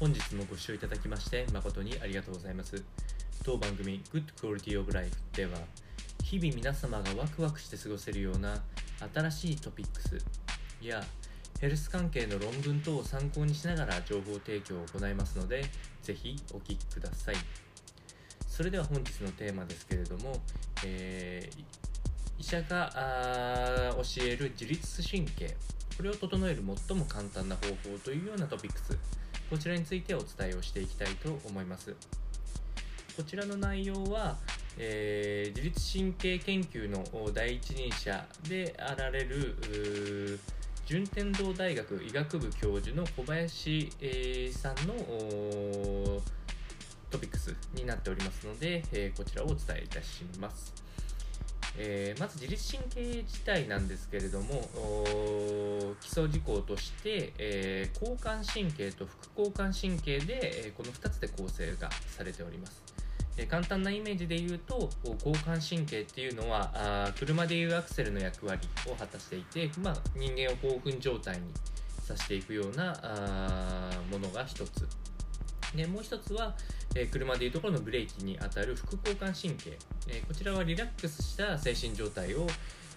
本日もご視聴いただきまして誠にありがとうございます。当番組 Good Quality of Life では日々皆様がワクワクして過ごせるような新しいトピックスやヘルス関係の論文等を参考にしながら情報提供を行いますのでぜひお聞きください。それでは本日のテーマですけれども、えー医者が教える自律神経これを整える最も簡単な方法というようなトピックス。こちらについてお伝えをしていきたいと思いますこちらの内容は、えー、自律神経研究の第一人者であられる順天堂大学医学部教授の小林、え、さんのトピックスになっておりますので、えー、こちらをお伝えいたします。えー、まず自律神経自体なんですけれども基礎事項として、えー、交感神経と副交感神経で、えー、この2つで構成がされております、え簡単なイメージで言うと交感神経っていうのはあ車でいうアクセルの役割を果たしていて、まあ、人間を興奮状態にさせていくようなあものが1つ。でもう1つは、え、車でいうところのブレーキにあたる副交感神経、え、こちらはリラックスした精神状態を、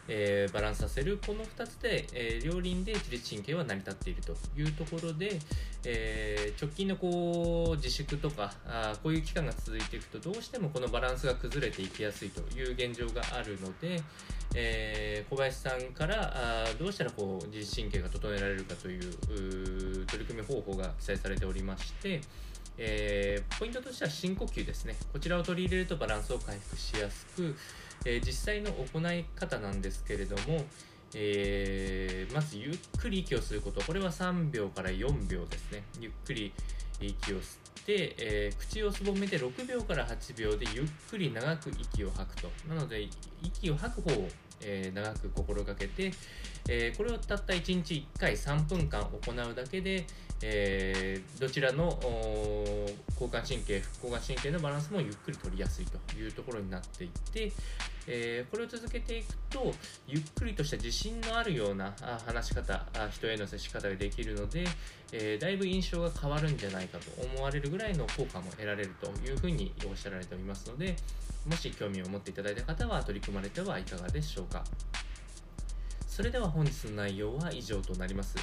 え、バランスさせる。この2つで、え両輪で自律神経は成り立っているというところで、え直近のこう自粛とかあこういう期間が続いていくとどうしてもこのバランスが崩れていきやすいという現状があるので、え小林さんからあどうしたらこう自律神経が整えられるかという取り組み方法が記載されておりまして、えー、ポイントとしては深呼吸ですね。こちらを取り入れるとバランスを回復しやすく、えー、実際の行い方なんですけれども、えー、まずゆっくり息をすること。これは3秒から4秒ですね。ゆっくり息を吸って、えー、口をすぼめて6秒から8秒でゆっくり長く息を吐くと。なので、息を吐く方を、えー、長く心がけて、えー、これをたった1日1回3分間行うだけで、え、どちらの交感神経、副交感神経のバランスもゆっくり取りやすいというところになっていって、えー、これを続けていくと、ゆっくりとした自信のあるような話し方、人への接し方ができるので、えー、だいぶ印象が変わるんじゃないかと思われるぐらいの効果も得られるというふうにおっしゃられておりますので、もし興味を持っていただいた方は取り組まれてはいかがでしょうか。それでは本日の内容は以上となります。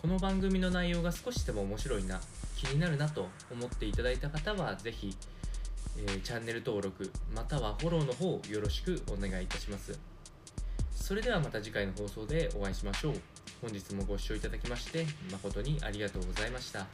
この番組の内容が少しでも面白いな、気になるなと思っていただいた方は、ぜひ、え、チャンネル登録、またはフォローの方よろしくお願いいたします。それではまた次回の放送でお会いしましょう。本日もご視聴いただきまして誠にありがとうございました。